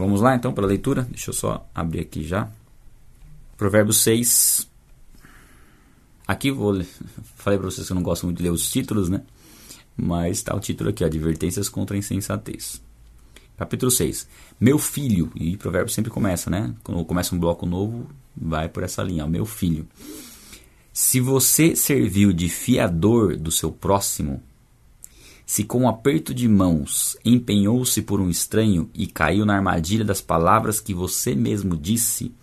Vamos lá então para a leitura? Deixa eu só abrir aqui já. Provérbios 6. Aqui vou. Falei para vocês que eu não gosto muito de ler os títulos, né? Mas está o título aqui: Advertências contra a insensatez. Capítulo 6. Meu filho. E provérbio sempre começa, né? Quando começa um bloco novo, vai por essa linha. Meu filho. Se você serviu de fiador do seu próximo, se com um aperto de mãos empenhou-se por um estranho e caiu na armadilha das palavras que você mesmo disse,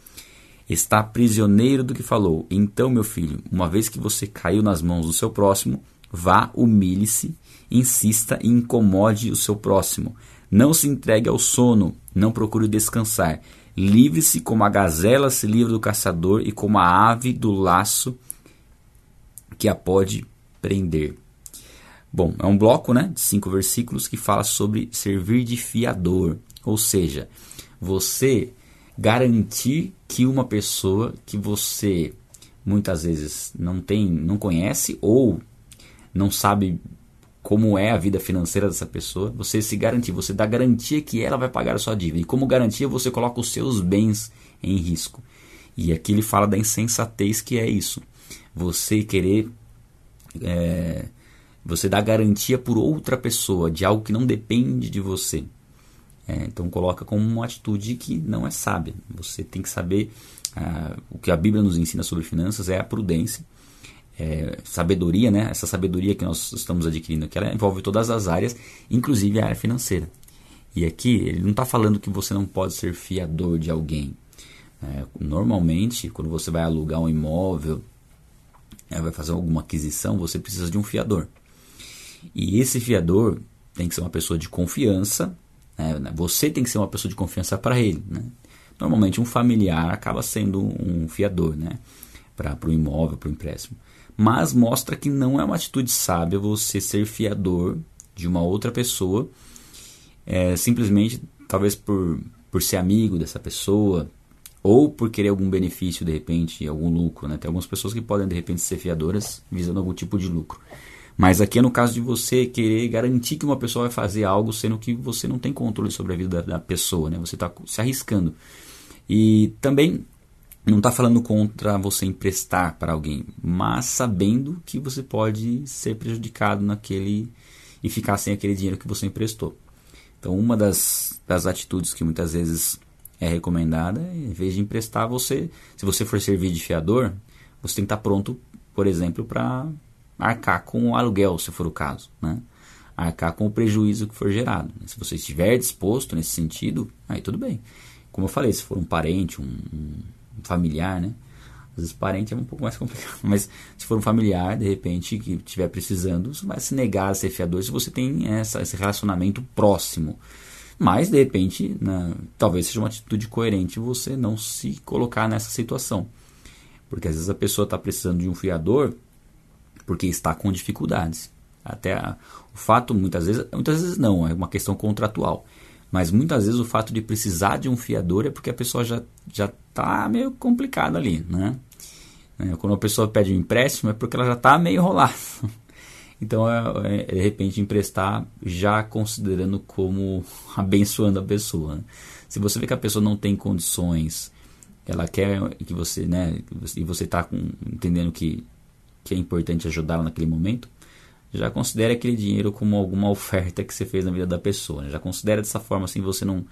está prisioneiro do que falou. Então, meu filho, uma vez que você caiu nas mãos do seu próximo, vá, humilhe-se, insista e incomode o seu próximo. Não se entregue ao sono, não procure descansar. Livre-se como a gazela se livra do caçador e como a ave do laço que a pode prender. Bom, é um bloco né, de cinco versículos que fala sobre servir de fiador, ou seja, você garantir que uma pessoa que você muitas vezes não tem, não conhece ou não sabe como é a vida financeira dessa pessoa, você se garantir, você dá garantia que ela vai pagar a sua dívida. E como garantia, você coloca os seus bens em risco. E aqui ele fala da insensatez que é isso. Você querer é, você dá garantia por outra pessoa de algo que não depende de você. É, então coloca como uma atitude que não é sábia. Você tem que saber ah, o que a Bíblia nos ensina sobre finanças é a prudência, é, sabedoria, né? Essa sabedoria que nós estamos adquirindo aqui, ela envolve todas as áreas, inclusive a área financeira. E aqui ele não está falando que você não pode ser fiador de alguém. É, normalmente, quando você vai alugar um imóvel, é, vai fazer alguma aquisição, você precisa de um fiador. E esse fiador tem que ser uma pessoa de confiança, né? você tem que ser uma pessoa de confiança para ele. Né? Normalmente um familiar acaba sendo um fiador né? para o imóvel, para o empréstimo. Mas mostra que não é uma atitude sábia você ser fiador de uma outra pessoa, é, simplesmente talvez por, por ser amigo dessa pessoa, ou por querer algum benefício, de repente, algum lucro. Né? Tem algumas pessoas que podem, de repente, ser fiadoras visando algum tipo de lucro. Mas aqui é no caso de você querer garantir que uma pessoa vai fazer algo, sendo que você não tem controle sobre a vida da, da pessoa, né? Você está se arriscando. E também não está falando contra você emprestar para alguém, mas sabendo que você pode ser prejudicado naquele e ficar sem aquele dinheiro que você emprestou. Então, uma das, das atitudes que muitas vezes é recomendada, é, em vez de emprestar, você, se você for servir de fiador, você tem que estar tá pronto, por exemplo, para arcar com o aluguel, se for o caso, né? arcar com o prejuízo que for gerado. Se você estiver disposto nesse sentido, aí tudo bem. Como eu falei, se for um parente, um, um familiar, né? Às vezes parente é um pouco mais complicado, mas se for um familiar, de repente, que estiver precisando, você vai se negar a ser fiador se você tem essa, esse relacionamento próximo. Mas, de repente, né, talvez seja uma atitude coerente você não se colocar nessa situação. Porque às vezes a pessoa está precisando de um fiador porque está com dificuldades. Até a, o fato, muitas vezes, muitas vezes não, é uma questão contratual. Mas muitas vezes o fato de precisar de um fiador é porque a pessoa já já está meio complicada ali, né? É, quando a pessoa pede um empréstimo é porque ela já está meio enrolada. Então, é, é, de repente, emprestar já considerando como abençoando a pessoa. Né? Se você vê que a pessoa não tem condições, ela quer que você, né, e você está entendendo que que é importante ajudá-la naquele momento, já considere aquele dinheiro como alguma oferta que você fez na vida da pessoa. Né? Já considere dessa forma assim, você não,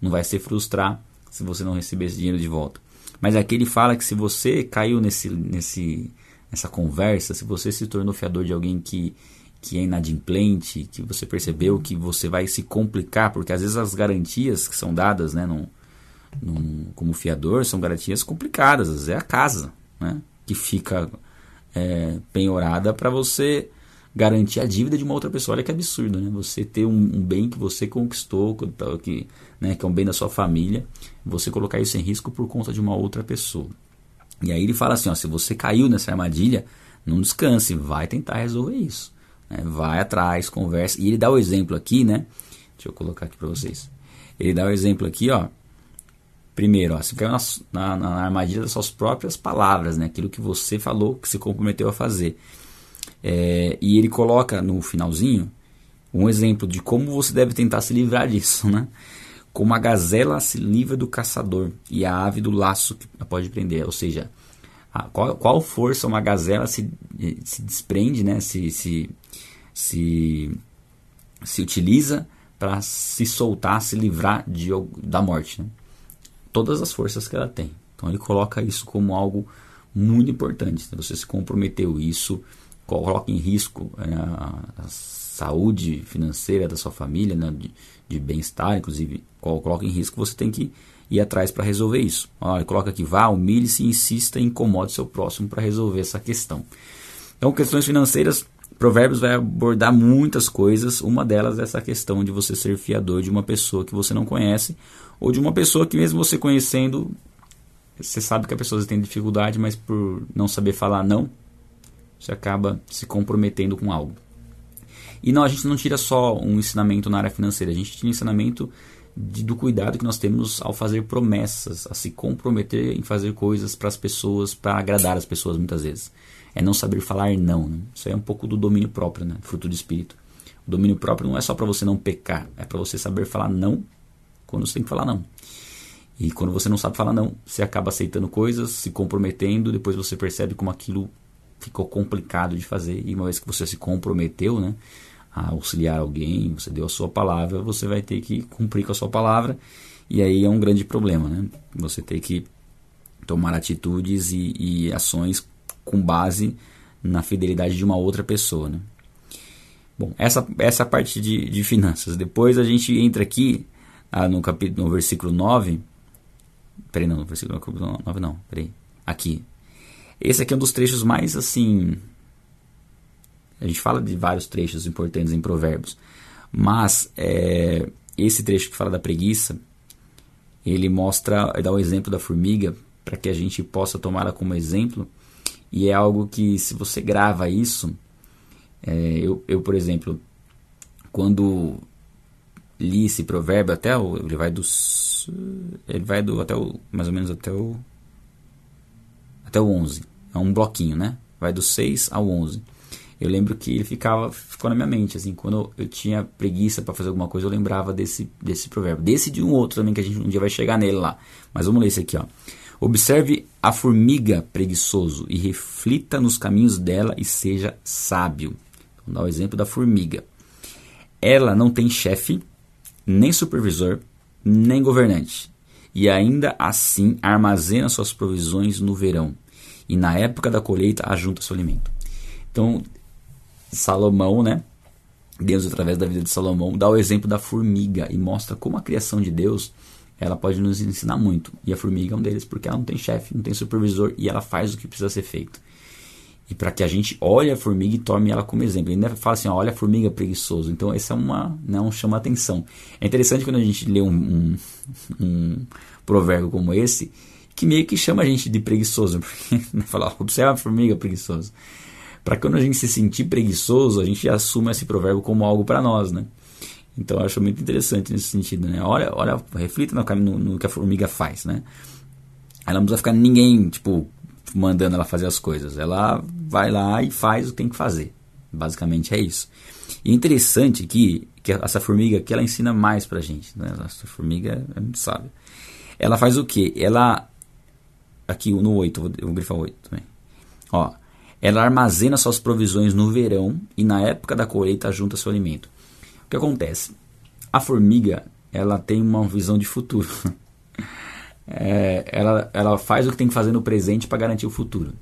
não vai se frustrar se você não receber esse dinheiro de volta. Mas aqui ele fala que se você caiu nesse, nesse, nessa conversa, se você se tornou fiador de alguém que, que é inadimplente, que você percebeu que você vai se complicar, porque às vezes as garantias que são dadas né, num, num, como fiador são garantias complicadas, às vezes é a casa né, que fica é, penhorada para você garantir a dívida de uma outra pessoa. Olha que absurdo, né? Você ter um, um bem que você conquistou, que, né, que é um bem da sua família, você colocar isso em risco por conta de uma outra pessoa. E aí ele fala assim, ó, se você caiu nessa armadilha, não descanse, vai tentar resolver isso. Né? Vai atrás, conversa. E ele dá o exemplo aqui, né? Deixa eu colocar aqui para vocês. Ele dá o exemplo aqui, ó. Primeiro, ó, você caiu na, na, na, armadilha das suas próprias palavras, né? aquilo que você falou, que se comprometeu a fazer. É, e ele coloca no finalzinho um exemplo de como você deve tentar se livrar disso. Né? Como a gazela se livra do caçador e a ave do laço que pode prender. Ou seja, a, qual, qual, força uma gazela se, se desprende, né? se, se, se, se utiliza para se soltar, se livrar de, da morte. Né? Todas as forças que ela tem. Então ele coloca isso como algo muito importante. Né? Você se comprometeu, isso coloca em risco é, a, a saúde financeira da sua família, né? de, de bem-estar, inclusive, coloca em risco, você tem que ir atrás para resolver isso. Olha, coloca aqui, vá, humilhe-se, insista e incomode seu próximo para resolver essa questão. Então, questões financeiras, Provérbios vai abordar muitas coisas, uma delas é essa questão de você ser fiador de uma pessoa que você não conhece, ou de uma pessoa que mesmo você conhecendo, você sabe que a pessoa tem dificuldade, mas por não saber falar não, você acaba se comprometendo com algo. E não, a gente não tira só um ensinamento na área financeira, a gente tira um ensinamento de, do cuidado que nós temos ao fazer promessas, a se comprometer em fazer coisas para as pessoas, para agradar as pessoas muitas vezes. É não saber falar não. Né? Isso é um pouco do domínio próprio, né? fruto do espírito. O domínio próprio não é só para você não pecar, é para você saber falar não quando você tem que falar não. E quando você não sabe falar não, você acaba aceitando coisas, se comprometendo, depois você percebe como aquilo ficou complicado de fazer. E uma vez que você se comprometeu, né, a auxiliar alguém, você deu a sua palavra, você vai ter que cumprir com a sua palavra. E aí é um grande problema, né? Você tem que tomar atitudes e, e ações com base na fidelidade de uma outra pessoa, né? Bom, essa, essa parte de, de finanças. Depois a gente entra aqui ah, no, capítulo, no versículo 9. Peraí, não, no versículo 9 não, peraí. Aqui. Esse aqui é um dos trechos mais assim a gente fala de vários trechos importantes em Provérbios, mas é, esse trecho que fala da preguiça, ele mostra, dá o exemplo da formiga para que a gente possa tomá-la como exemplo. E é algo que, se você grava isso, é, eu, eu, por exemplo, quando li esse provérbio até o, ele vai dos ele vai do até o mais ou menos até o até o 11 é um bloquinho né? Vai do 6 ao 11 eu lembro que ele ficava ficou na minha mente assim quando eu tinha preguiça para fazer alguma coisa eu lembrava desse desse provérbio. Desse de um outro também que a gente um dia vai chegar nele lá. Mas vamos ler esse aqui ó. Observe a formiga preguiçoso e reflita nos caminhos dela e seja sábio. Vamos dar o exemplo da formiga. Ela não tem chefe nem supervisor nem governante e ainda assim armazena suas provisões no verão e na época da colheita ajunta seu alimento então Salomão, né? Deus, através da vida de Salomão, dá o exemplo da formiga e mostra como a criação de Deus ela pode nos ensinar muito. E a formiga é um deles, porque ela não tem chefe, não tem supervisor e ela faz o que precisa ser feito. E para que a gente olhe a formiga e tome ela como exemplo. Ele ainda fala assim: olha a formiga preguiçoso. Então, esse é uma, né, um chama atenção. É interessante quando a gente lê um, um, um provérbio como esse, que meio que chama a gente de preguiçoso. Porque né, fala, observa a formiga preguiçosa para quando a gente se sentir preguiçoso, a gente assume esse provérbio como algo para nós, né? Então eu acho muito interessante nesse sentido, né? Olha, olha, reflita no, no, no, que a formiga faz, né? Ela não precisa ficar ninguém, tipo, mandando ela fazer as coisas. Ela vai lá e faz o que tem que fazer. Basicamente é isso. E é interessante que, que essa formiga aqui, ela ensina mais pra gente, né? Essa formiga é muito sábia. Ela faz o quê? Ela, aqui no 8, eu vou, eu vou grifar 8 também. Ó, ela armazena suas provisões no verão e na época da colheita junta seu alimento. O que acontece? A formiga ela tem uma visão de futuro. é, ela, ela faz o que tem que fazer no presente para garantir o futuro.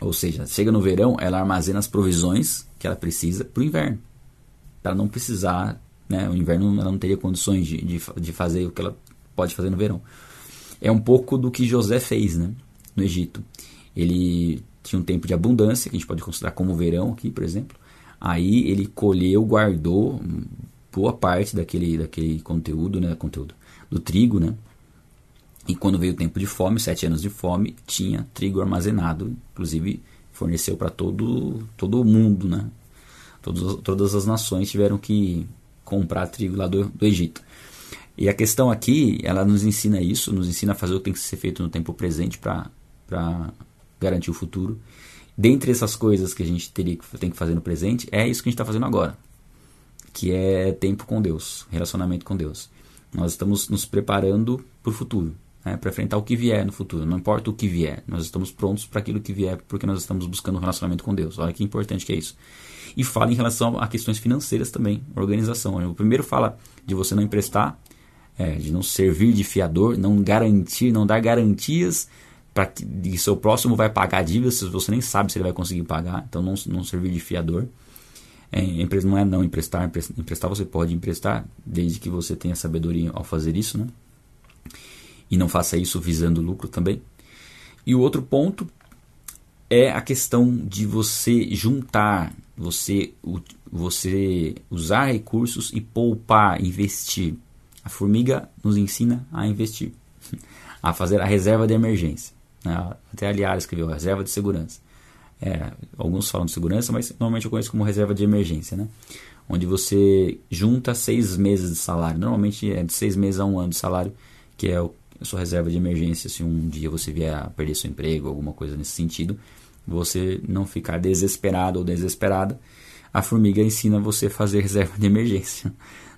Ou seja, chega no verão, ela armazena as provisões que ela precisa para o inverno. Para não precisar, né, o inverno ela não teria condições de, de, de fazer o que ela pode fazer no verão. É um pouco do que José fez né, no Egito. Ele tinha um tempo de abundância, que a gente pode considerar como verão aqui, por exemplo. Aí ele colheu, guardou boa parte daquele, daquele conteúdo, né, conteúdo do trigo, né? E quando veio o tempo de fome, sete anos de fome, tinha trigo armazenado, inclusive forneceu para todo todo o mundo, né? Todos, todas as nações tiveram que comprar trigo lá do, do Egito. E a questão aqui, ela nos ensina isso, nos ensina a fazer o que tem que ser feito no tempo presente para garantir o futuro. Dentre essas coisas que a gente teria tem que fazer no presente, é isso que a gente está fazendo agora, que é tempo com Deus, relacionamento com Deus. Nós estamos nos preparando para o futuro, né, para enfrentar o que vier no futuro. Não importa o que vier, nós estamos prontos para aquilo que vier, porque nós estamos buscando um relacionamento com Deus. Olha que importante que é isso. E fala em relação a questões financeiras também, organização. O primeiro fala de você não emprestar, é, de não servir de fiador, não garantir, não dar garantias para que seu próximo vai pagar dívidas se você nem sabe se ele vai conseguir pagar. Então não, não servir de fiador. É, não é não emprestar, emprestar você pode emprestar, desde que você tenha sabedoria ao fazer isso, né? E não faça isso visando lucro também. E o outro ponto é a questão de você juntar, você, você usar recursos e poupar, investir. A formiga nos ensina a investir, a fazer a reserva de emergência. Né? Até aliás escreveu reserva de segurança. É, alguns falam de segurança, mas normalmente eu conheço como reserva de emergência, né? Onde você junta seis meses de salário. Normalmente é de seis meses a um ano de salário, que é sua reserva de emergência. Se um dia você vier a perder seu emprego, alguma coisa nesse sentido, você não ficar desesperado ou desesperada. A formiga ensina você a fazer reserva de emergência.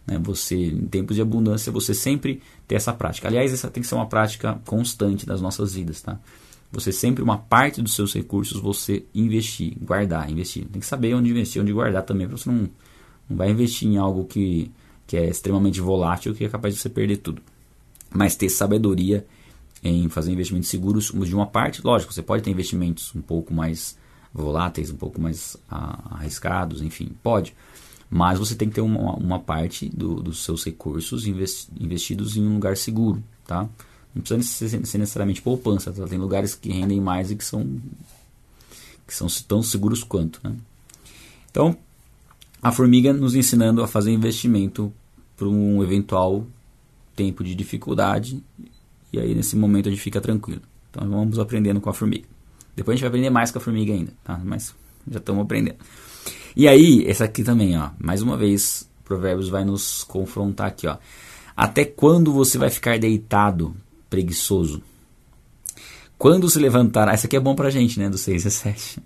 Né? Você, em tempos de abundância, você sempre ter essa prática. Aliás, essa tem que ser uma prática constante das nossas vidas, tá? Você sempre, uma parte dos seus recursos, você investir, guardar, investir. Tem que saber onde investir, onde guardar também, para você não, não vai investir em algo que, que é extremamente volátil, que é capaz de você perder tudo. Mas ter sabedoria em fazer investimentos seguros de uma parte, lógico, você pode ter investimentos um pouco mais voláteis, um pouco mais arriscados, enfim, pode. Mas você tem que ter uma, uma parte do, dos seus recursos investidos em um lugar seguro, tá? Não precisa ser, necessariamente poupança, tá? tem lugares que rendem mais e que são, que são tão seguros quanto. Né? Então, a formiga nos ensinando a fazer investimento para um eventual tempo de dificuldade e aí nesse momento a gente fica tranquilo. Então vamos aprendendo com a formiga. Depois a gente vai aprender mais com a formiga ainda, tá? Mas já estamos aprendendo. E aí, essa aqui também, ó, mais uma vez, Provérbios vai nos confrontar aqui, ó. Até quando você vai ficar deitado preguiçoso. Quando se levantará, essa aqui é bom pra gente, né, do 6 a 7.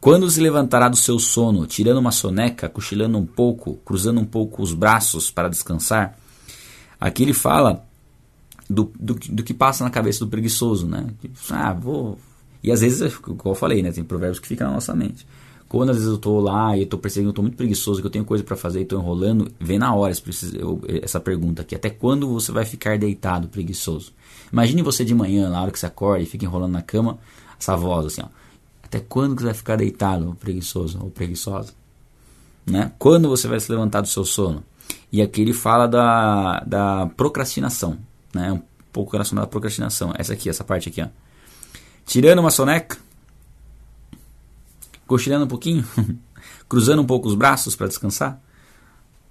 Quando se levantará do seu sono, tirando uma soneca, cochilando um pouco, cruzando um pouco os braços para descansar. Aqui ele fala do, do, do que passa na cabeça do preguiçoso, né? Tipo, ah, vou. E às vezes, como eu falei, né, tem provérbios que ficam na nossa mente. Quando às vezes eu estou lá e eu tô percebendo que eu tô muito preguiçoso, que eu tenho coisa para fazer e estou enrolando, vem na hora essa pergunta aqui. Até quando você vai ficar deitado preguiçoso? Imagine você de manhã, na hora que você acorda e fica enrolando na cama, essa voz assim, ó. Até quando você vai ficar deitado, preguiçoso ou preguiçosa? Né? Quando você vai se levantar do seu sono? E aqui ele fala da, da procrastinação, né? Um pouco relacionado à procrastinação. Essa aqui, essa parte aqui, ó. Tirando uma soneca, cochilando um pouquinho, cruzando um pouco os braços para descansar,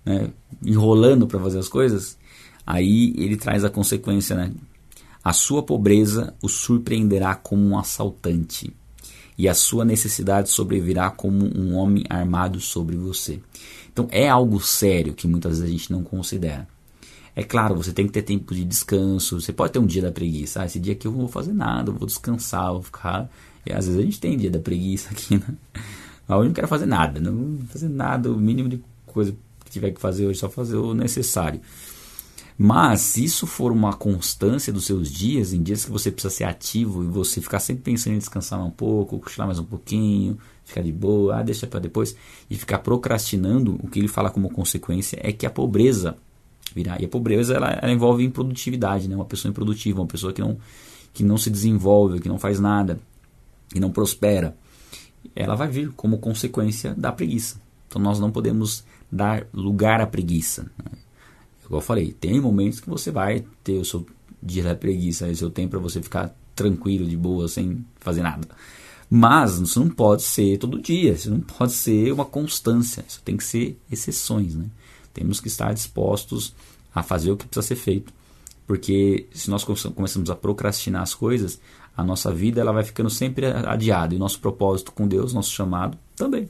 né? enrolando para fazer as coisas, aí ele traz a consequência, né? A sua pobreza o surpreenderá como um assaltante, e a sua necessidade sobrevirá como um homem armado sobre você. Então é algo sério que muitas vezes a gente não considera. É claro, você tem que ter tempo de descanso. Você pode ter um dia da preguiça. Ah, esse dia aqui eu não vou fazer nada, eu vou descansar, vou ficar. E às vezes a gente tem dia da preguiça aqui, né? Mas hoje não quero fazer nada, não vou fazer nada, o mínimo de coisa que tiver que fazer hoje, só fazer o necessário. Mas se isso for uma constância dos seus dias, em dias que você precisa ser ativo e você ficar sempre pensando em descansar um pouco, cochilar mais um pouquinho, ficar de boa, ah, deixa para depois, e ficar procrastinando, o que ele fala como consequência é que a pobreza virá. E a pobreza ela, ela envolve improdutividade, né? uma pessoa improdutiva, uma pessoa que não, que não se desenvolve, que não faz nada, que não prospera. Ela vai vir como consequência da preguiça. Então nós não podemos dar lugar à preguiça. Né? Igual eu falei, tem momentos que você vai ter o seu dia da preguiça, o seu tempo para você ficar tranquilo, de boa, sem fazer nada. Mas isso não pode ser todo dia, isso não pode ser uma constância, isso tem que ser exceções. Né? Temos que estar dispostos a fazer o que precisa ser feito. Porque se nós começamos a procrastinar as coisas, a nossa vida ela vai ficando sempre adiada. E o nosso propósito com Deus, nosso chamado, também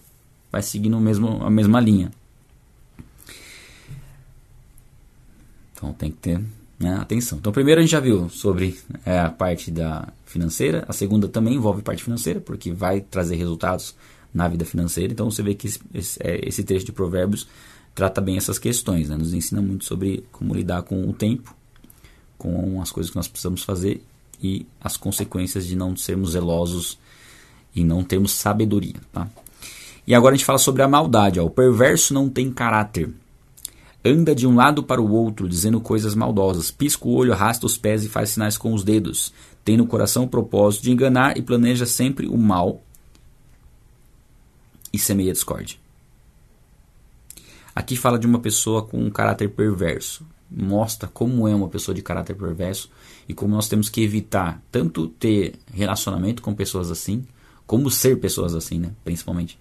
vai seguindo mesmo, a mesma linha. Então tem que ter né, atenção. Então, primeiro a gente já viu sobre é, a parte da financeira, a segunda também envolve parte financeira, porque vai trazer resultados na vida financeira. Então você vê que esse, esse, é, de Provérbios trata bem essas questões, né? nos ensina muito sobre como lidar com o tempo, com as coisas que nós precisamos fazer e as consequências de não sermos zelosos e não termos sabedoria. Tá? E agora a gente fala sobre a maldade. Ó. O perverso não tem caráter. Anda de um lado para o outro, dizendo coisas maldosas. Pisca o olho, arrasta os pés e faz sinais com os dedos. Tem no coração o propósito de enganar e planeja sempre o mal e semeia discórdia. Aqui fala de uma pessoa com um caráter perverso. Mostra como é uma pessoa de caráter perverso e como nós temos que evitar tanto ter relacionamento com pessoas assim, como ser pessoas assim, né? Principalmente.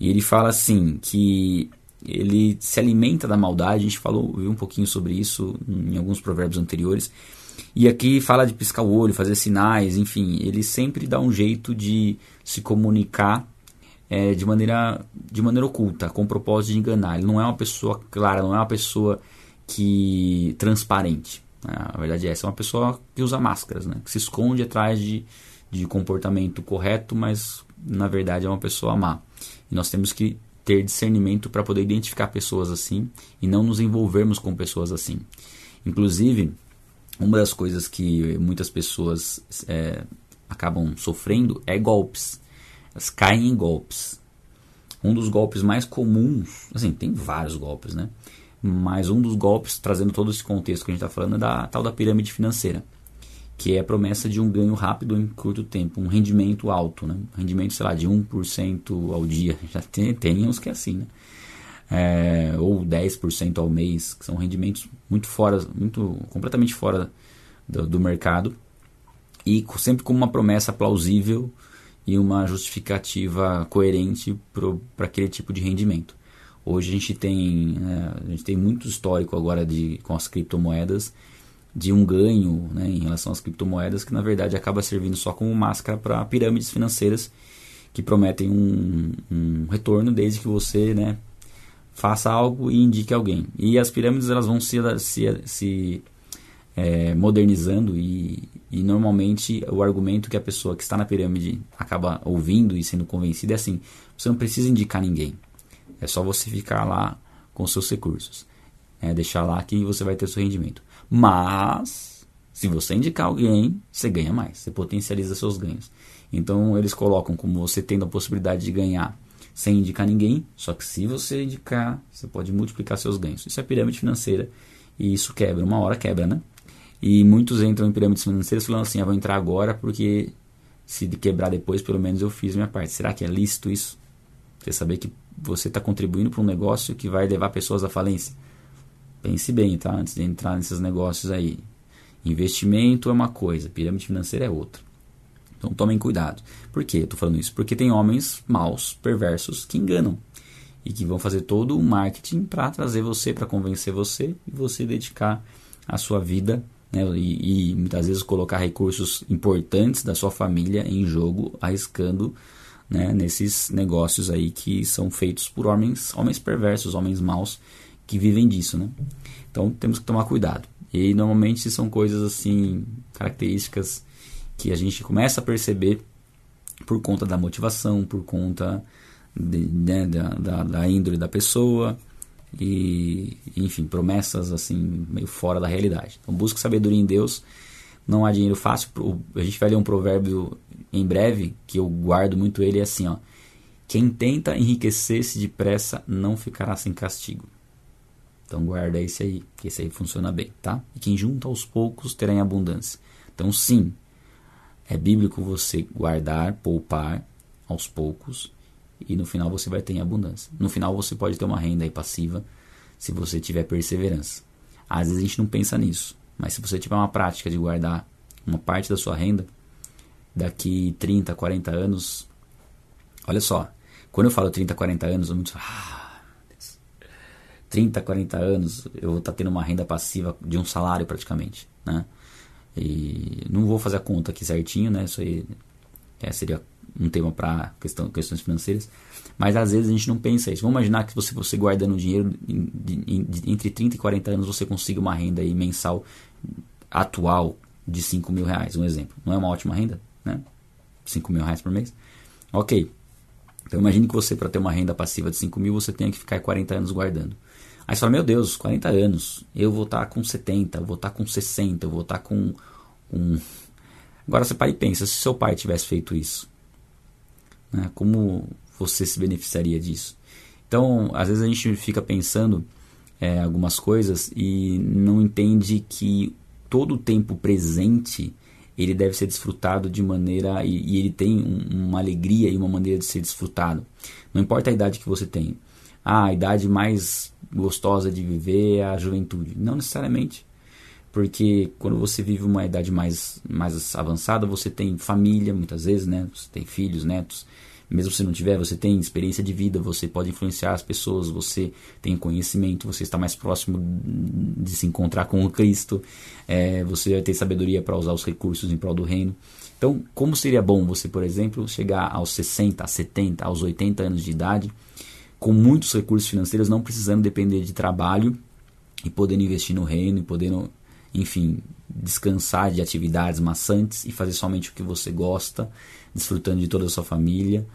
E ele fala assim que ele se alimenta da maldade. A gente falou, viu um pouquinho sobre isso em alguns provérbios anteriores. E aqui fala de piscar o olho, fazer sinais, enfim, ele sempre dá um jeito de se comunicar é, de, maneira, de maneira oculta, com o propósito de enganar. Ele não é uma pessoa clara, não é uma pessoa que transparente. Né? A verdade é essa, é uma pessoa que usa máscaras, né? que se esconde atrás de, de comportamento correto, mas na verdade é uma pessoa má. E nós temos que ter discernimento para poder identificar pessoas assim e não nos envolvermos com pessoas assim. Inclusive, uma das coisas que muitas pessoas é, acabam sofrendo é golpes. Elas caem em golpes. Um dos golpes mais comuns, assim, tem vários golpes, né? Mas um dos golpes, trazendo todo esse contexto que a gente está falando, é da tal da pirâmide financeira, que é a promessa de um ganho rápido em curto tempo, um rendimento alto, né? Rendimento, sei lá, de 1% ao dia. Já tem, tem uns que é assim, né? É, ou 10% ao mês, que são rendimentos muito fora, muito completamente fora do, do mercado e sempre com uma promessa plausível e uma justificativa coerente para aquele tipo de rendimento. Hoje a gente tem, né, a gente tem muito histórico agora de, com as criptomoedas de um ganho né, em relação às criptomoedas que na verdade acaba servindo só como máscara para pirâmides financeiras que prometem um, um, retorno desde que você né, faça algo e indique alguém. E as pirâmides elas vão se, se, se é, modernizando e, e normalmente o argumento que a pessoa que está na pirâmide acaba ouvindo e sendo convencida é assim: você não precisa indicar ninguém, é só você ficar lá com seus recursos, é, deixar lá que você vai ter seu rendimento. Mas se você indicar alguém, você ganha mais, você potencializa seus ganhos. Então eles colocam como você tendo a possibilidade de ganhar sem indicar ninguém, só que se você indicar, você pode multiplicar seus ganhos. Isso é pirâmide financeira e isso quebra, uma hora quebra, né? E muitos entram em pirâmides financeiras falando assim: ah, vou entrar agora porque se quebrar depois, pelo menos eu fiz minha parte. Será que é lícito isso? Você saber que você está contribuindo para um negócio que vai levar pessoas à falência. Pense bem, tá? Antes de entrar nesses negócios aí. Investimento é uma coisa, pirâmide financeira é outra. Então tomem cuidado. Por que eu estou falando isso? Porque tem homens maus, perversos, que enganam. E que vão fazer todo o marketing para trazer você, para convencer você e você dedicar a sua vida né, e, e, muitas vezes colocar recursos importantes da sua família em jogo, arriscando né, nesses negócios aí que são feitos por homens, homens perversos, homens maus que vivem disso, né? Então temos que tomar cuidado. E normalmente são coisas assim, características que a gente começa a perceber por conta da motivação, por conta de, né, da, da, da índole da pessoa, e, enfim, promessas assim, meio fora da realidade. Então, busque sabedoria em Deus. Não há dinheiro fácil. A gente vai ler um provérbio em breve, que eu guardo muito ele, é assim, ó. Quem tenta enriquecer-se depressa não ficará sem castigo. Então guarda esse aí, que esse aí funciona bem, tá? E quem junta aos poucos terá em abundância. Então sim, é bíblico você guardar, poupar aos poucos e no final você vai ter em abundância. No final você pode ter uma renda passiva se você tiver perseverança. Às vezes a gente não pensa nisso, mas se você tiver uma prática de guardar uma parte da sua renda, daqui 30, 40 anos, olha só, quando eu falo 30, 40 anos, eu muito ah, 30, 40 anos, eu vou estar tendo uma renda passiva de um salário praticamente, né? E não vou fazer a conta aqui certinho, né? Isso aí é, seria um tema para questão, questões financeiras, mas às vezes a gente não pensa isso. Vamos imaginar que você, você guardando dinheiro em, em, entre 30 e 40 anos você consiga uma renda aí mensal atual de 5 mil reais, um exemplo. Não é uma ótima renda? Né? 5 mil reais por mês? Ok. Então imagine que você, para ter uma renda passiva de 5 mil, você tenha que ficar 40 anos guardando. Aí você fala, meu Deus, 40 anos, eu vou estar tá com 70, eu vou estar tá com 60, eu vou estar tá com um... Agora você para e pensa, se seu pai tivesse feito isso, né, como você se beneficiaria disso? Então, às vezes a gente fica pensando é, algumas coisas e não entende que todo o tempo presente ele deve ser desfrutado de maneira e, e ele tem um, uma alegria e uma maneira de ser desfrutado. Não importa a idade que você tem. Ah, a idade mais gostosa de viver é a juventude. Não necessariamente. Porque quando você vive uma idade mais, mais avançada, você tem família, muitas vezes, né? Você tem filhos, netos. Mesmo se não tiver, você tem experiência de vida, você pode influenciar as pessoas, você tem conhecimento, você está mais próximo de se encontrar com o Cristo, é, você vai ter sabedoria para usar os recursos em prol do reino. Então, como seria bom você, por exemplo, chegar aos 60, 70, aos 80 anos de idade com muitos recursos financeiros, não precisando depender de trabalho e podendo investir no reino e podendo, enfim, descansar de atividades maçantes e fazer somente o que você gosta, desfrutando de toda a sua família.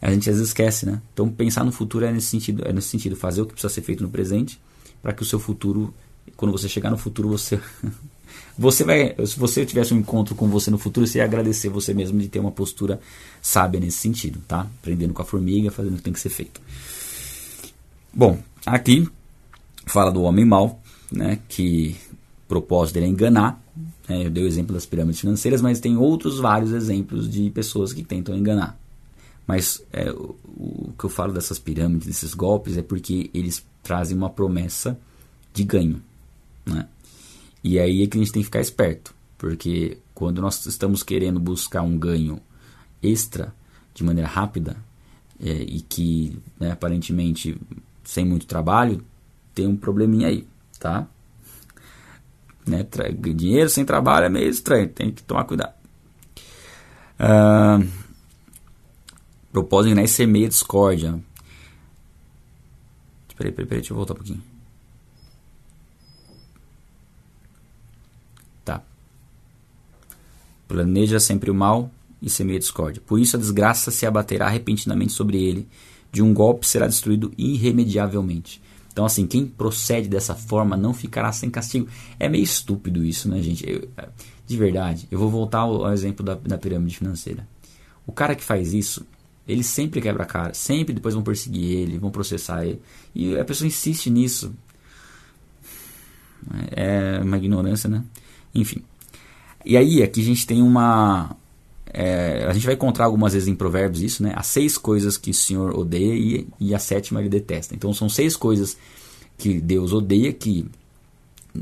A gente às vezes esquece, né? Então pensar no futuro é nesse sentido, é nesse sentido, fazer o que precisa ser feito no presente, para que o seu futuro, quando você chegar no futuro, você você vai, se você tivesse um encontro com você no futuro, você ia agradecer você mesmo de ter uma postura sábia nesse sentido, tá? Aprendendo com a formiga, fazendo o que tem que ser feito. Bom, aqui fala do homem mau, né, que o propósito dele é enganar. Né, eu dei o exemplo das pirâmides financeiras, mas tem outros vários exemplos de pessoas que tentam enganar. Mas é, o, o, que eu falo dessas pirâmides, desses golpes, é porque eles trazem uma promessa de ganho. Né? E aí é que a gente tem que ficar esperto, porque quando nós estamos querendo buscar um ganho extra de maneira rápida é, e que né, aparentemente sem muito trabalho, tem um probleminha aí, tá? Né? Dinheiro sem trabalho é meio estranho, tem que tomar cuidado. Uh, propósito né, semeia discórdia. Peraí, peraí, peraí, deixa eu voltar um pouquinho. Tá. Planeja sempre o mal e semeia discórdia. Por isso a desgraça se abaterá repentinamente sobre ele de um golpe será destruído irremediavelmente. Então, assim, quem procede dessa forma não ficará sem castigo. É meio estúpido isso, né, gente? Eu, de verdade, eu vou voltar ao, exemplo da, da pirâmide financeira. O cara que faz isso, ele sempre quebra a cara, sempre depois vão perseguir ele, vão processar ele. E a pessoa insiste nisso. É uma ignorância, né? Enfim. E aí, aqui a gente tem uma, é, a gente vai encontrar algumas vezes em Provérbios isso, né? As seis coisas que o Senhor odeia e, e a sétima ele detesta. Então são seis coisas que Deus odeia que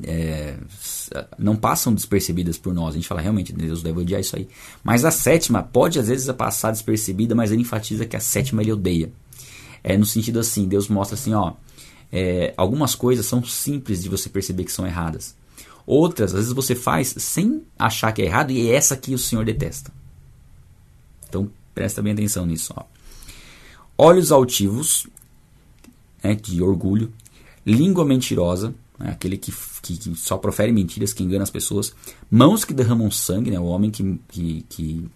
é, não passam despercebidas por nós. A gente fala realmente Deus deve odiar isso aí. Mas a sétima pode às vezes passar despercebida, mas ele enfatiza que a sétima ele odeia. É no sentido assim, Deus mostra assim, ó, é, algumas coisas são simples de você perceber que são erradas. Outras, às vezes você faz sem achar que é errado e é essa que o Senhor detesta. Então presta bem atenção nisso. Ó. Olhos altivos, né, de orgulho, língua mentirosa, né, aquele que, que, que, só profere mentiras, que engana as pessoas, mãos que derramam sangue, né, o homem que, que, que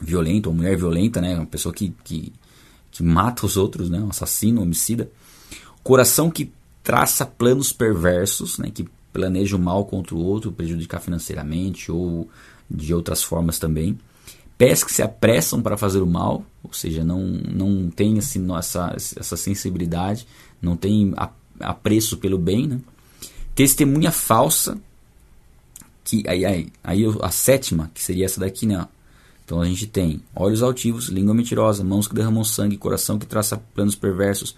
violenta, ou mulher violenta, né, uma pessoa que, que, que mata os outros, né, um assassino, um homicida, coração que traça planos perversos, né, que planeja o mal contra o outro, prejudicar financeiramente ou de outras formas também pés que se apressam para fazer o mal, ou seja, não, não tem assim, essa, essa sensibilidade, não tem apreço pelo bem, né? testemunha falsa, que aí, aí, aí a sétima, que seria essa daqui, né? Então a gente tem olhos altivos, língua mentirosa, mãos que derramam sangue, coração que traça planos perversos,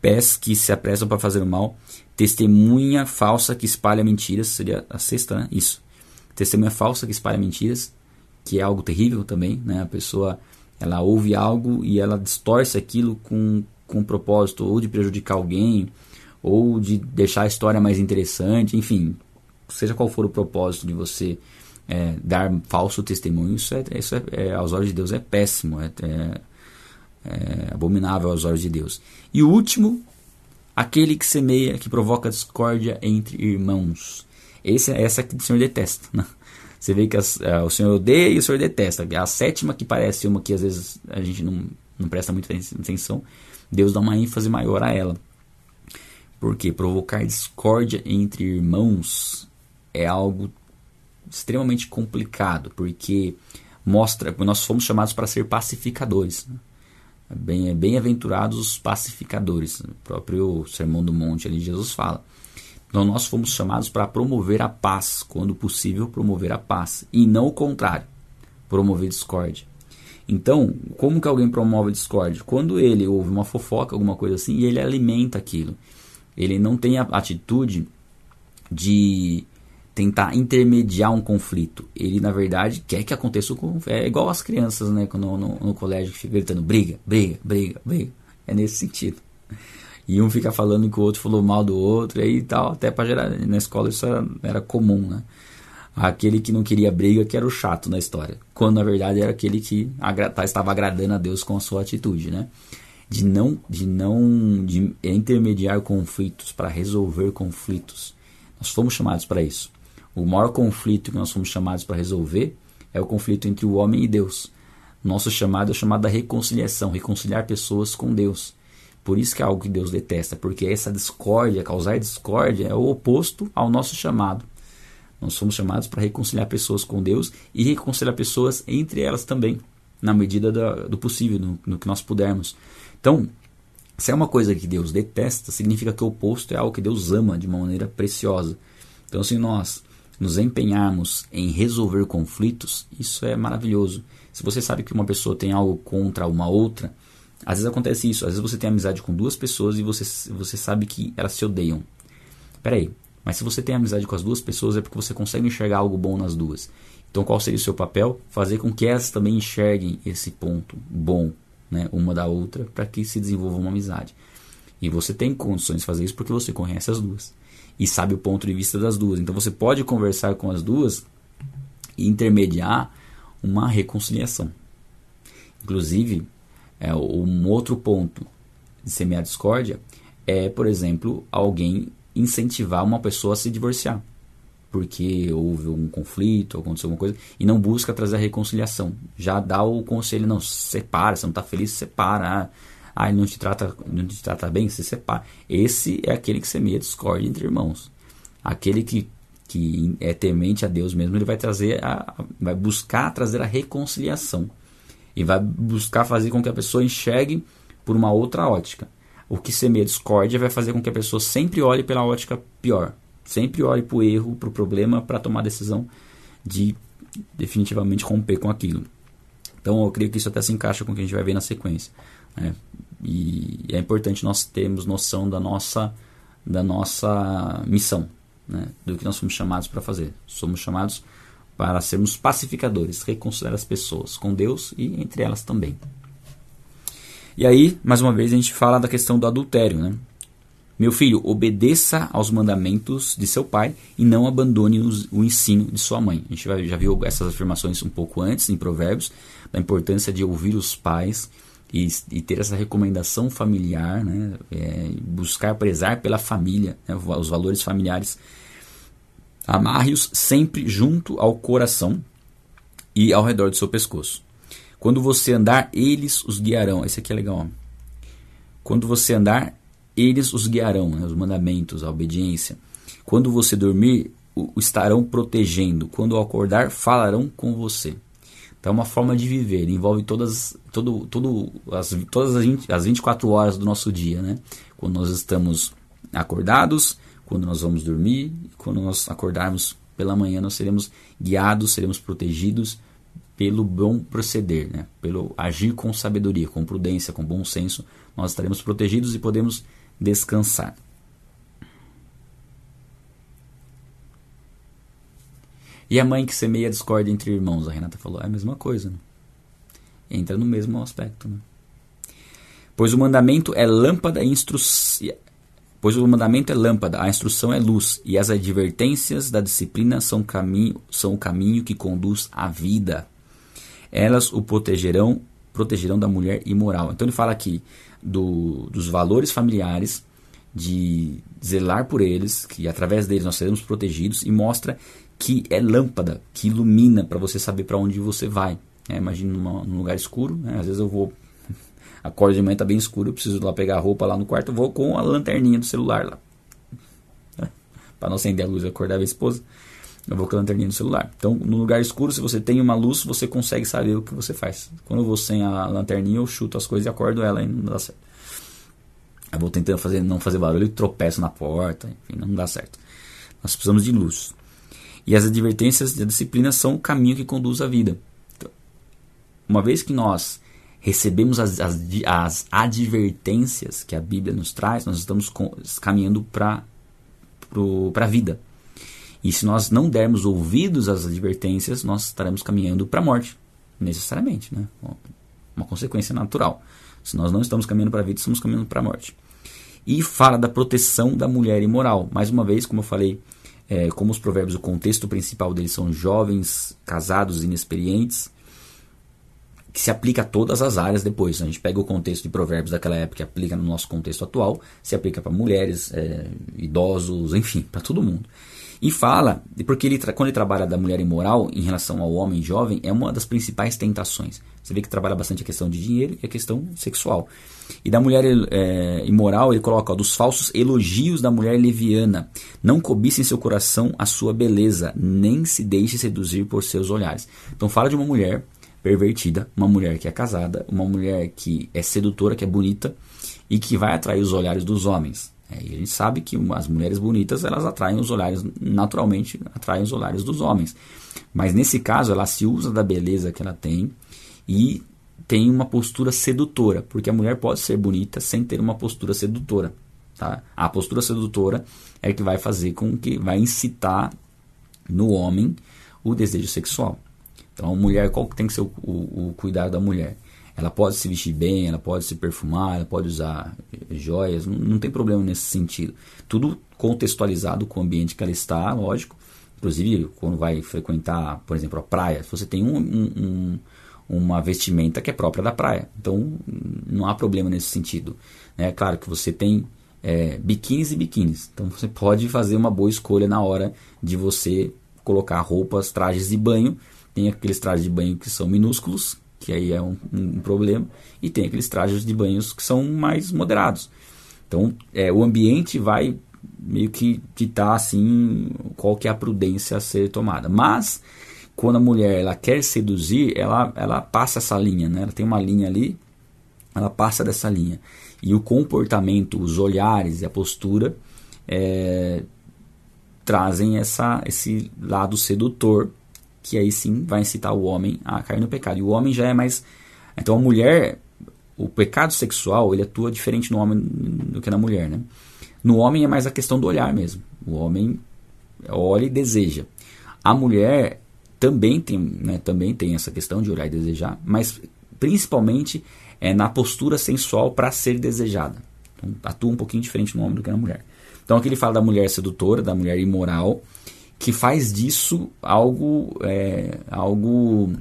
pés que se apressam para fazer o mal, testemunha falsa que espalha mentiras, seria a sexta, né? Isso. Testemunha falsa que espalha mentiras, que é algo terrível também, né? A pessoa ela ouve algo e ela distorce aquilo com, com propósito ou de prejudicar alguém ou de deixar a história mais interessante, enfim, seja qual for o propósito de você é, dar falso testemunho, isso, é, isso é, é, aos olhos de Deus é péssimo, é, é, é, abominável aos olhos de Deus. E o último, aquele que semeia, que provoca discórdia entre irmãos. Esse, essa que o Senhor detesta. Né? Você vê que as, uh, o Senhor odeia e o Senhor detesta. A sétima, que parece uma que às vezes a gente não, não presta muita atenção, Deus dá uma ênfase maior a ela. Porque provocar discórdia entre irmãos é algo extremamente complicado, porque mostra nós fomos chamados para ser pacificadores. Né? Bem, bem-aventurados os pacificadores. O próprio Sermão do Monte ali Jesus fala. Então nós fomos chamados para promover a paz, quando possível promover a paz, e não o contrário, promover discórdia. Então, como que alguém promove discórdia? Quando ele ouve uma fofoca, alguma coisa assim, e ele alimenta aquilo. Ele não tem a atitude de tentar intermediar um conflito. Ele, na verdade, quer que aconteça o conflito. É igual as crianças, né, no, no, no colégio que fica gritando briga, briga, briga, briga. É nesse sentido. E um fica falando que o outro falou mal do outro e tal, até para gerar. Na escola isso era, era comum, né? Aquele que não queria briga, que era o chato na história. Quando na verdade era aquele que tá, estava agradando a Deus com a sua atitude, né? De não, de não de intermediar conflitos, para resolver conflitos. Nós fomos chamados para isso. O maior conflito que nós fomos chamados para resolver é o conflito entre o homem e Deus. Nosso chamado é o chamado da reconciliação, reconciliar pessoas com Deus. Por isso que é algo que Deus detesta, porque essa discórdia, causar discórdia, é o oposto ao nosso chamado. Nós somos chamados para reconciliar pessoas com Deus e reconciliar pessoas entre elas também, na medida do possível, no, no que nós pudermos. Então, se é uma coisa que Deus detesta, significa que o oposto é algo que Deus ama de uma maneira preciosa. Então, se nós nos empenharmos em resolver conflitos, isso é maravilhoso. Se você sabe que uma pessoa tem algo contra uma outra, às vezes acontece isso. Às vezes você tem amizade com duas pessoas e você, você sabe que elas se odeiam. Peraí, mas se você tem amizade com as duas pessoas é porque você consegue enxergar algo bom nas duas. Então qual seria o seu papel? Fazer com que elas também enxerguem esse ponto bom, né, uma da outra, para que se desenvolva uma amizade. E você tem condições de fazer isso porque você conhece as duas e sabe o ponto de vista das duas. Então você pode conversar com as duas e intermediar uma reconciliação. Inclusive, é, um outro ponto de semear discórdia é, por exemplo, alguém incentivar uma pessoa a se divorciar. Porque houve um conflito, aconteceu alguma coisa, e não busca trazer a reconciliação. Já dá o conselho, não, separa, você não está feliz, separa. Ah, ele não te trata, não te trata bem, se separa. Esse é aquele que semeia discórdia entre irmãos. Aquele que, que é temente a Deus mesmo, ele vai trazer a, vai buscar trazer a reconciliação e vai buscar fazer com que a pessoa enxergue por uma outra ótica. O que semeia discórdia vai fazer com que a pessoa sempre olhe pela ótica pior, sempre olhe para o erro, para o problema, para tomar a decisão de definitivamente romper com aquilo. Então eu creio que isso até se encaixa com o que a gente vai ver na sequência. Né? E é importante nós termos noção da nossa, da nossa missão, né? do que nós fomos chamados para fazer. Somos chamados para sermos pacificadores, reconciliar as pessoas com Deus e entre elas também. E aí, mais uma vez, a gente fala da questão do adultério. Né? Meu filho, obedeça aos mandamentos de seu pai e não abandone o ensino de sua mãe. A gente já viu essas afirmações um pouco antes em Provérbios, da importância de ouvir os pais e, e ter essa recomendação familiar, né? É, buscar prezar pela família, né? os valores familiares. Amarre-os sempre junto ao coração e ao redor do seu pescoço. Quando você andar, eles os guiarão. Esse aqui é legal. Ó. Quando você andar, eles os guiarão, né? os mandamentos, a obediência. Quando você dormir, o estarão protegendo. Quando acordar, falarão com você. Então é uma forma de viver, envolve todas, todo, todo, as, todas as, 20, as 24 horas do nosso dia, né? Quando nós estamos acordados, quando nós vamos dormir, quando nós acordarmos pela manhã, nós seremos guiados, seremos protegidos pelo bom proceder, né? pelo agir com sabedoria, com prudência, com bom senso, nós estaremos protegidos e podemos descansar. E a mãe que semeia discórdia entre irmãos, a Renata falou, é a mesma coisa. Né? Entra no mesmo aspecto. Né? Pois o mandamento é lâmpada e instrução. Pois o mandamento é lâmpada, a instrução é luz, e as advertências da disciplina são, caminho, são o caminho que conduz à vida. Elas o protegerão, protegerão da mulher imoral. Então ele fala aqui do, dos valores familiares, de zelar por eles, que através deles nós seremos protegidos, e mostra que é lâmpada, que ilumina para você saber para onde você vai. É, imagina num lugar escuro, né? às vezes eu vou, a corda de manhã está bem escura, eu preciso lá pegar a roupa lá no quarto, vou com a lanterninha do celular lá. para não acender a luz e acordar a esposa, eu vou com a lanterninha no celular. Então, no lugar escuro, se você tem uma luz, você consegue saber o que você faz. Quando eu vou sem a lanterninha, eu chuto as coisas e acordo ela e não dá certo. Eu vou tentando fazer, não fazer barulho e tropeço na porta, enfim, não dá certo. Nós precisamos de luz. E as advertências da disciplina são o caminho que conduz à vida. Então, uma vez que nós recebemos as, as, as, advertências que a Bíblia nos traz, nós estamos com, caminhando para a vida. E se nós não dermos ouvidos às advertências, nós estaremos caminhando para a morte, necessariamente. Né? Uma consequência natural. Se nós não estamos caminhando para a vida, estamos caminhando para a morte. E fala da proteção da mulher imoral. Mais uma vez, como eu falei, é, como os provérbios, o contexto principal deles são jovens, casados, inexperientes, que se aplica a todas as áreas depois. A gente pega o contexto de provérbios daquela época e aplica no nosso contexto atual, se aplica para mulheres, é, idosos, enfim, para todo mundo. E fala, porque ele, quando ele trabalha da mulher imoral em relação ao homem jovem, é uma das principais tentações. Você vê que trabalha bastante a questão de dinheiro e a questão sexual. E da mulher é, imoral, ele coloca ó, dos falsos elogios da mulher leviana. Não cobice em seu coração a sua beleza, nem se deixe seduzir por seus olhares. Então fala de uma mulher pervertida, uma mulher que é casada, uma mulher que é sedutora, que é bonita e que vai atrair os olhares dos homens. É, e a gente sabe que as mulheres bonitas elas atraem os olhares naturalmente atraem os olhares dos homens. Mas nesse caso ela se usa da beleza que ela tem e tem uma postura sedutora, porque a mulher pode ser bonita sem ter uma postura sedutora. Tá? A postura sedutora é que vai fazer com que vai incitar no homem o desejo sexual. Então, a mulher, qual que tem que ser o, o, o, cuidado da mulher? Ela pode se vestir bem, ela pode se perfumar, ela pode usar joias, não, não tem problema nesse sentido. Tudo contextualizado com o ambiente que ela está, lógico. Inclusive, quando vai frequentar, por exemplo, a praia, você tem um, um, uma vestimenta que é própria da praia. Então, não há problema nesse sentido. É claro que você tem é, biquínis e biquínis. Então, você pode fazer uma boa escolha na hora de você colocar roupas, trajes de banho tem aqueles trajes de banho que são minúsculos, que aí é um, um problema, e tem aqueles trajes de banhos que são mais moderados. Então, é, o ambiente vai meio que ditar assim qual que é a prudência a ser tomada. Mas quando a mulher ela quer seduzir, ela, ela passa essa linha, né? Ela tem uma linha ali, ela passa dessa linha. E o comportamento, os olhares e a postura é, trazem essa, esse lado sedutor que aí sim vai incitar o homem a cair no pecado. E o homem já é mais. Então a mulher, o pecado sexual, ele atua diferente no homem do que na mulher, né? No homem é mais a questão do olhar mesmo. O homem olha e deseja. A mulher também tem, né, também tem essa questão de olhar e desejar, mas principalmente é na postura sensual para ser desejada. Então, atua um pouquinho diferente no homem do que na mulher. Então aqui ele fala da mulher sedutora, da mulher imoral, que faz disso algo, é, algo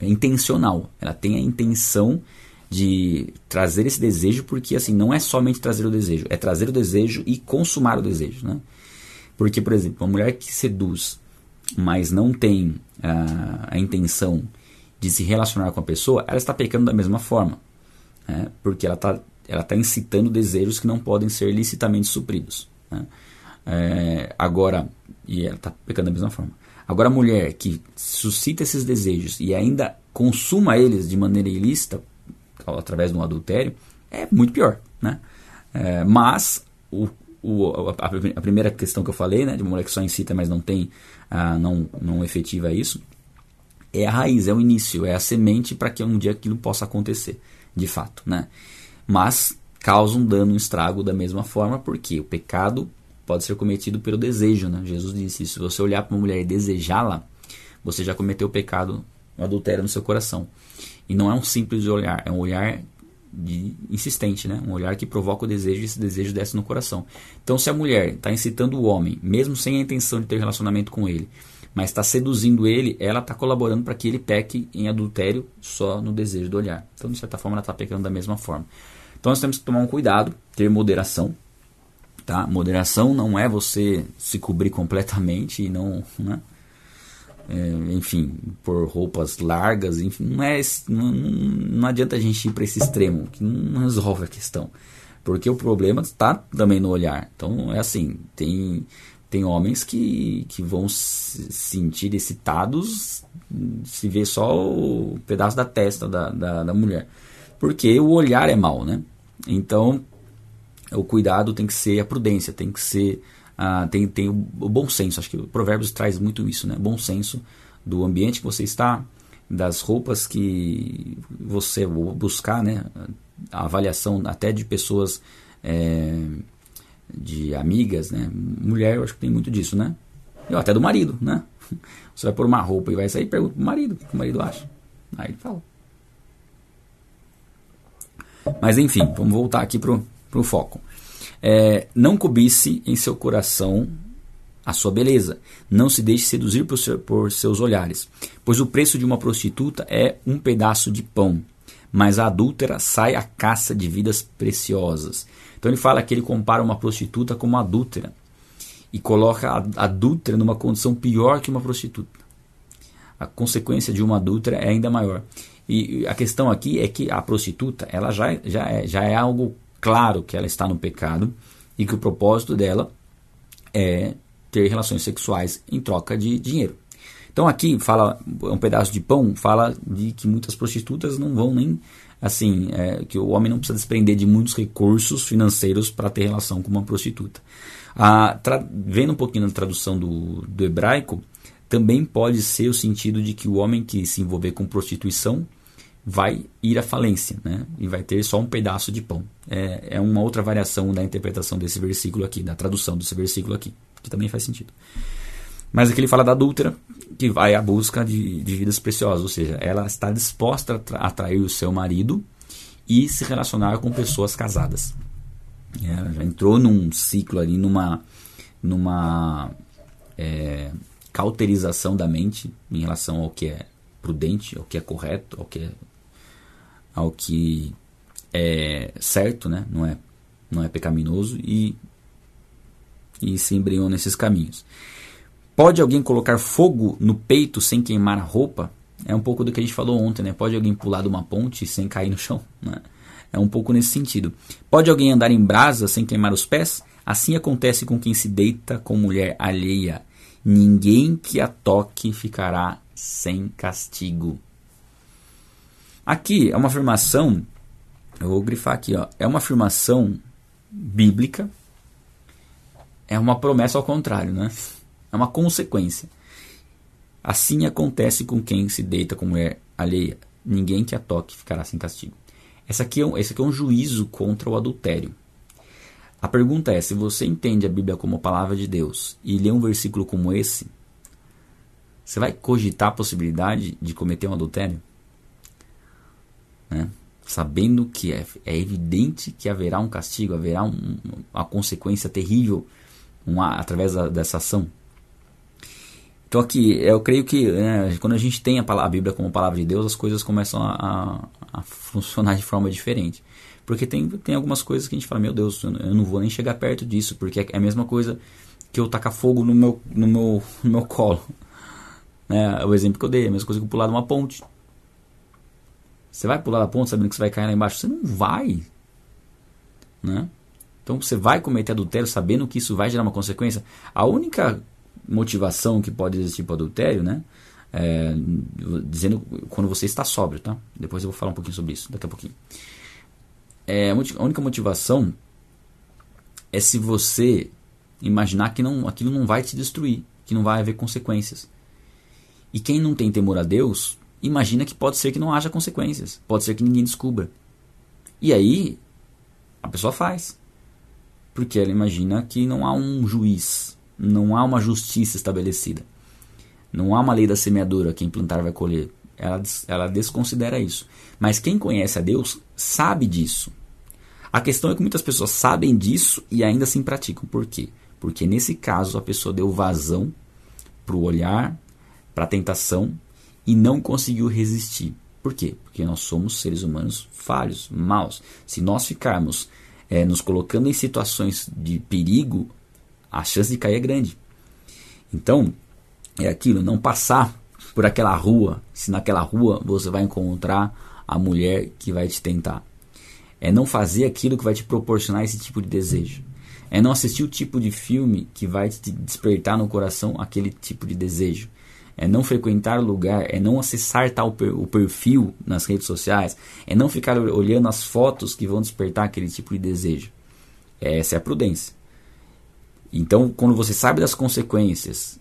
intencional. Ela tem a intenção de trazer esse desejo, porque assim não é somente trazer o desejo, é trazer o desejo e consumar o desejo, né? Porque, por exemplo, uma mulher que seduz, mas não tem a, a intenção de se relacionar com a pessoa, ela está pecando da mesma forma, né? porque ela está ela tá incitando desejos que não podem ser licitamente supridos. Né? É, agora, e ela está pecando da mesma forma. Agora, a mulher que suscita esses desejos e ainda consuma eles de maneira ilícita, através de um adultério, é muito pior. Né? É, mas, o, o, a, a, primeira questão que eu falei, né, de uma mulher que só incita, mas não tem, ah, não, não efetiva isso, é a raiz, é o início, é a semente para que um dia aquilo possa acontecer, de fato. Né? Mas causa um dano, um estrago da mesma forma, porque o pecado pode ser cometido pelo desejo. Né? Jesus disse: se você olhar para uma mulher e desejá-la, você já cometeu o pecado, o adultério no seu coração. E não é um simples olhar, é um olhar de, insistente, né? um olhar que provoca o desejo e esse desejo desce no coração. Então, se a mulher está incitando o homem, mesmo sem a intenção de ter relacionamento com ele, mas está seduzindo ele, ela está colaborando para que ele peque em adultério só no desejo do olhar. Então, de certa forma, ela está pecando da mesma forma. Então, nós temos que tomar um cuidado, ter moderação, Tá? Moderação não é você se cobrir completamente e não, né? É, enfim, por roupas largas, enfim, não é não, não adianta a gente ir para esse extremo, que não resolve a questão. Porque o problema está também no olhar. Então é assim, tem tem homens que, que vão se sentir excitados se ver só o pedaço da testa da, da, da mulher. Porque o olhar é mau, né? Então o cuidado tem que ser a prudência, tem que ser tem, tem o, bom senso. Acho que o Provérbios traz muito isso, né? Bom senso do ambiente que você está, das roupas que você buscar, né? A avaliação até de pessoas, é, de amigas, né? Mulher, eu acho que tem muito disso, né? E até do marido, né? Você vai pôr uma roupa e vai sair, pergunta pro marido o que o marido acha. Aí ele fala. Mas enfim, vamos voltar aqui pro, pro foco. É, não cobice em seu coração a sua beleza. Não se deixe seduzir por, seu, por seus olhares, pois o preço de uma prostituta é um pedaço de pão, mas a adúltera sai à caça de vidas preciosas. Então ele fala que ele compara uma prostituta com uma adúltera e coloca a adúltera numa condição pior que uma prostituta. A consequência de uma adúltera é ainda maior. E a questão aqui é que a prostituta ela já, já, é, já é algo claro que ela está no pecado e que o propósito dela é ter relações sexuais em troca de dinheiro. Então aqui fala um pedaço de pão, fala de que muitas prostitutas não vão nem assim, é, que o homem não precisa desprender de muitos recursos financeiros para ter relação com uma prostituta. Ah, vendo um pouquinho na tradução do, do hebraico, também pode ser o sentido de que o homem que se envolver com prostituição vai ir à falência, né? E vai ter só um pedaço de pão. É, é uma outra variação da interpretação desse versículo aqui, da tradução desse versículo aqui, que também faz sentido. Mas aqui ele fala da adúltera, que vai à busca de, de vidas preciosas, ou seja, ela está disposta a atrair o seu marido e se relacionar com pessoas casadas. Ela já entrou num ciclo ali, numa, numa é, cauterização da mente em relação ao que é prudente, ao que é correto, ao que é ao que é certo, né? não, é, não é pecaminoso e, e se embrião nesses caminhos. Pode alguém colocar fogo no peito sem queimar a roupa? É um pouco do que a gente falou ontem, né? Pode alguém pular de uma ponte sem cair no chão? Né? É um pouco nesse sentido. Pode alguém andar em brasa sem queimar os pés? Assim acontece com quem se deita com mulher alheia. Ninguém que a toque ficará sem castigo. Aqui é uma afirmação, eu vou grifar aqui, ó, é uma afirmação bíblica, é uma promessa ao contrário, né? É uma consequência. Assim acontece com quem se deita com mulher alheia. Ninguém que a toque ficará sem castigo. Essa aqui é um, esse aqui é um juízo contra o adultério. A pergunta é: se você entende a Bíblia como a palavra de Deus e lê um versículo como esse, você vai cogitar a possibilidade de cometer um adultério? Né? sabendo que é, é, evidente que haverá um castigo, haverá um, uma consequência terrível uma, através da, dessa ação. Então aqui, eu creio que né, quando a gente tem a, palavra, a, Bíblia como palavra de Deus, as coisas começam a, a, a, funcionar de forma diferente. Porque tem, tem algumas coisas que a gente fala, meu Deus, eu não vou nem chegar perto disso, porque é, é a mesma coisa que eu tacar fogo no meu, no meu, no meu colo. Né, o exemplo que eu dei, é a mesma coisa que eu pular de uma ponte. Você vai pular da ponte sabendo que você vai cair lá embaixo? Você não vai. Né? Então você vai cometer adultério sabendo que isso vai gerar uma consequência. A única motivação que pode existir para adultério, né? É, dizendo quando você está sóbrio, tá? Depois eu vou falar um pouquinho sobre isso daqui a pouquinho. É, a única motivação é se você imaginar que não, aquilo não vai te destruir, que não vai haver consequências. E quem não tem temor a Deus imagina que pode ser que não haja consequências, pode ser que ninguém descubra. E aí a pessoa faz, porque ela imagina que não há um juiz, não há uma justiça estabelecida, não há uma lei da semeadura, quem plantar vai colher. Ela, ela desconsidera isso. Mas quem conhece a Deus sabe disso. A questão é que muitas pessoas sabem disso e ainda assim praticam. Por quê? Porque nesse caso a pessoa deu vazão para o olhar, para a tentação e não conseguiu resistir. Por quê? Porque nós somos seres humanos falhos, maus. Se nós ficarmos é, nos colocando em situações de perigo, a chance de cair é grande. Então, é aquilo, não passar por aquela rua, se naquela rua você vai encontrar a mulher que vai te tentar. É não fazer aquilo que vai te proporcionar esse tipo de desejo. É não assistir o tipo de filme que vai te despertar no coração aquele tipo de desejo. É não frequentar lugar, é não acessar tal per, o perfil nas redes sociais, é não ficar olhando as fotos que vão despertar aquele tipo de desejo. Essa é a prudência. Então, quando você sabe das consequências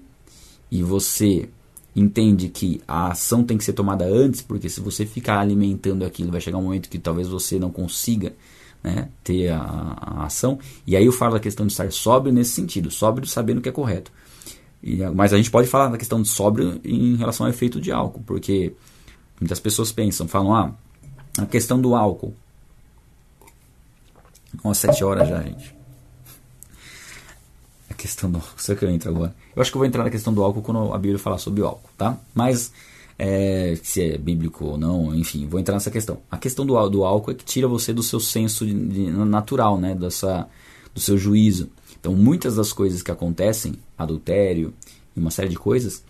e você entende que a ação tem que ser tomada antes, porque se você ficar alimentando aquilo, vai chegar um momento que talvez você não consiga né, ter a, a, ação. E aí eu falo da questão de estar sóbrio nesse sentido, sóbrio sabendo o que é correto. E, mas a gente pode falar da questão de sóbrio em relação ao efeito de álcool, porque muitas pessoas pensam, falam, ah, a questão do álcool. Umas sete horas já, gente questão do. Será que eu entro agora? Eu acho que eu vou entrar na questão do álcool quando a Bíblia falar sobre o álcool, tá? Mas é, se é bíblico ou não, enfim, vou entrar nessa questão. A questão do, do álcool é que tira você do seu senso de, de, natural, né? Dessa, do seu juízo. Então, muitas das coisas que acontecem, adultério e uma série de coisas,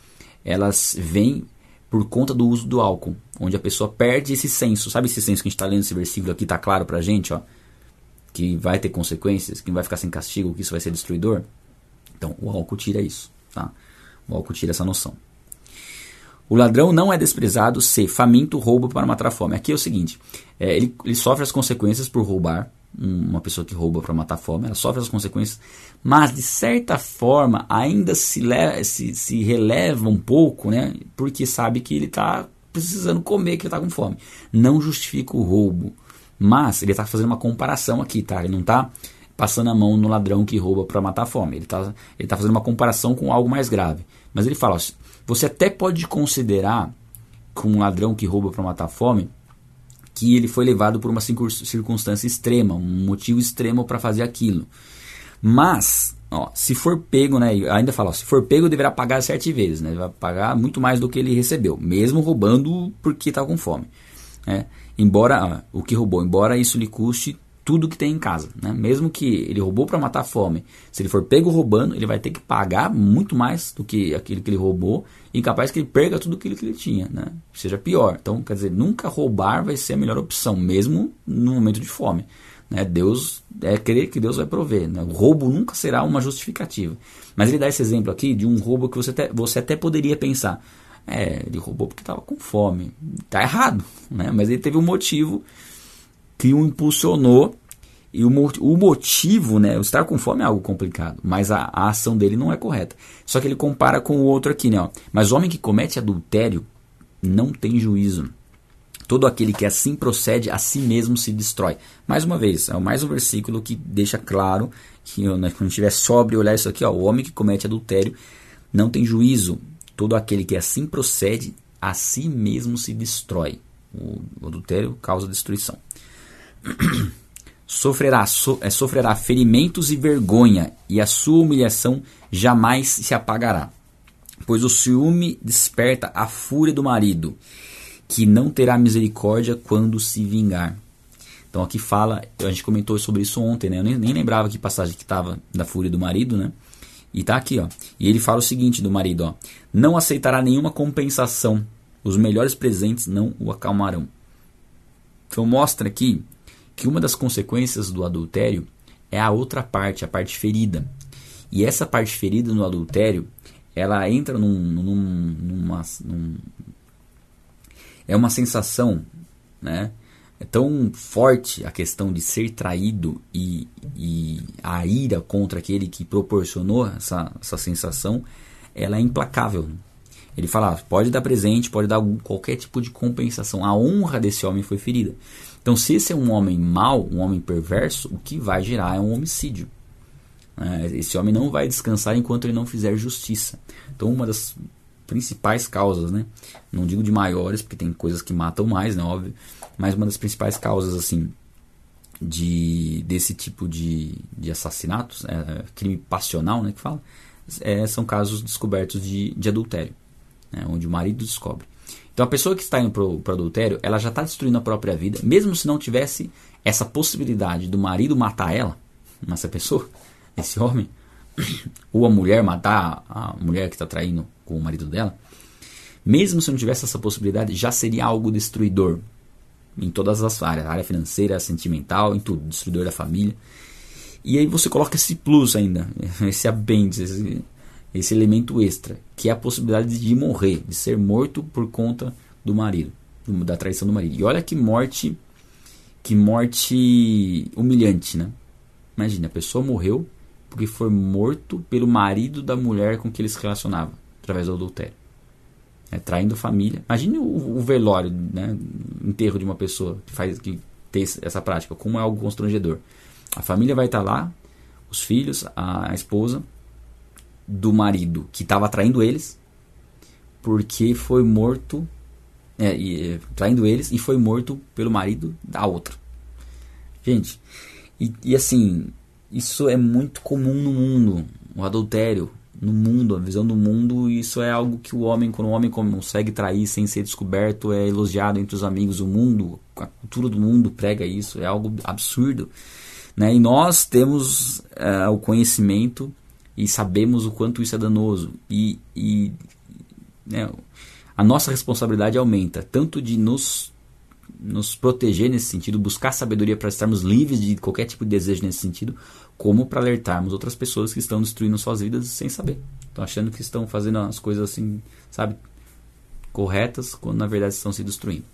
elas vêm por conta do uso do álcool, onde a pessoa perde esse senso. Sabe esse senso que a gente está lendo esse versículo aqui, está claro pra gente, ó? Que vai ter consequências, que não vai ficar sem castigo, que isso vai ser destruidor. Então, o álcool tira isso, tá? O álcool tira essa noção. O ladrão não é desprezado se faminto rouba para matar a fome. Aqui é o seguinte: é, ele, ele, sofre as consequências por roubar. Uma pessoa que rouba para matar fome, ela sofre as consequências, mas de certa forma ainda se, se, se releva um pouco, né? Porque sabe que ele está precisando comer, que ele está com fome. Não justifica o roubo, mas ele está fazendo uma comparação aqui, tá? Ele não está passando a mão no ladrão que rouba para matar fome. Ele está ele tá fazendo uma comparação com algo mais grave. Mas ele fala: você até pode considerar com um ladrão que rouba para matar fome que ele foi levado por uma circunstância extrema, um motivo extremo para fazer aquilo. Mas, ó, se for pego, né, ainda fala, ó, se for pego deverá pagar sete vezes, né, vai pagar muito mais do que ele recebeu, mesmo roubando porque está com fome. Né? Embora ó, o que roubou, embora isso lhe custe tudo que tem em casa. Né? Mesmo que ele roubou para matar a fome, se ele for pego roubando, ele vai ter que pagar muito mais do que aquilo que ele roubou e capaz que ele perca tudo aquilo que ele tinha, né? seja pior. Então, quer dizer, nunca roubar vai ser a melhor opção, mesmo no momento de fome. Né? Deus é crer que Deus vai prover. Né? O roubo nunca será uma justificativa. Mas ele dá esse exemplo aqui de um roubo que você até, você até poderia pensar. É, ele roubou porque estava com fome. Está errado, né? mas ele teve um motivo que o impulsionou e o, o motivo, né? Estar com fome é algo complicado, mas a, a, ação dele não é correta. Só que ele compara com o outro aqui, né? Ó. Mas o homem que comete adultério não tem juízo. Todo aquele que assim procede, a si mesmo se destrói. Mais uma vez, é mais um versículo que deixa claro que né, quando estiver sóbrio olhar isso aqui, ó, o homem que comete adultério não tem juízo. Todo aquele que assim procede, a si mesmo se destrói. O adultério causa destruição. sofrerá, so, é, sofrerá ferimentos e vergonha, e a sua humilhação jamais se apagará. Pois o ciúme desperta a fúria do marido, que não terá misericórdia quando se vingar. Então aqui fala, a gente comentou sobre isso ontem, né? Eu nem, nem lembrava que passagem que estava da fúria do marido, né? E tá aqui, ó. E ele fala o seguinte do marido, ó: Não aceitará nenhuma compensação. Os melhores presentes não o acalmarão. Então mostra aqui que uma das consequências do adultério é a outra parte, a parte ferida. E essa parte ferida no adultério, ela entra num, num, numa, num, é uma sensação, né? É tão forte a questão de ser traído e, e a ira contra aquele que proporcionou essa, essa sensação, ela é implacável. Ele fala, ah, pode dar presente, pode dar algum, qualquer tipo de compensação. A honra desse homem foi ferida. Então, se esse é um homem mau, um homem perverso, o que vai gerar é um homicídio. É, esse homem não vai descansar enquanto ele não fizer justiça. Então, uma das principais causas, né? Não digo de maiores, porque tem coisas que matam mais, né? Óbvio. Mas uma das principais causas, assim, de desse tipo de, de assassinatos, é, crime passional, né? Que fala, é, são casos descobertos de, de adultério, né, onde o marido descobre. Então a pessoa que está indo para o adultério, ela já está destruindo a própria vida, mesmo se não tivesse essa possibilidade do marido matar ela, essa pessoa, esse homem, ou a mulher matar a mulher que está traindo com o marido dela, mesmo se não tivesse essa possibilidade, já seria algo destruidor. em todas as áreas, área financeira, sentimental, em tudo, destruidor da família. E aí você coloca esse plus ainda, esse apêndice, esse, elemento extra, que é a possibilidade de morrer, de ser morto por conta do marido, da traição do marido. E olha que morte, que morte humilhante, né? Imagina, a pessoa morreu porque foi morto pelo marido da mulher com que ele se relacionava, através do adultério. É, traindo família. Imagine o, o velório, né? enterro de uma pessoa que faz que tem essa prática, como é algo constrangedor. A família vai estar lá, os filhos, a esposa do marido que estava traindo eles, porque foi morto, é, e, é, traindo eles e foi morto pelo marido da outra. Gente, e, e assim, isso é muito comum no mundo, o adultério no mundo, a visão do mundo, isso é algo que o homem, quando o homem consegue trair sem ser descoberto, é elogiado entre os amigos. O mundo, a cultura do mundo prega isso, é algo absurdo. Né? E nós temos uh, o conhecimento e sabemos o quanto isso é danoso. E, e né, a nossa responsabilidade aumenta, tanto de nos, nos proteger nesse sentido, buscar sabedoria para estarmos livres de qualquer tipo de desejo nesse sentido, como para alertarmos outras pessoas que estão destruindo suas vidas sem saber. Estão achando que estão fazendo as coisas assim, sabe, corretas, quando na verdade estão se destruindo.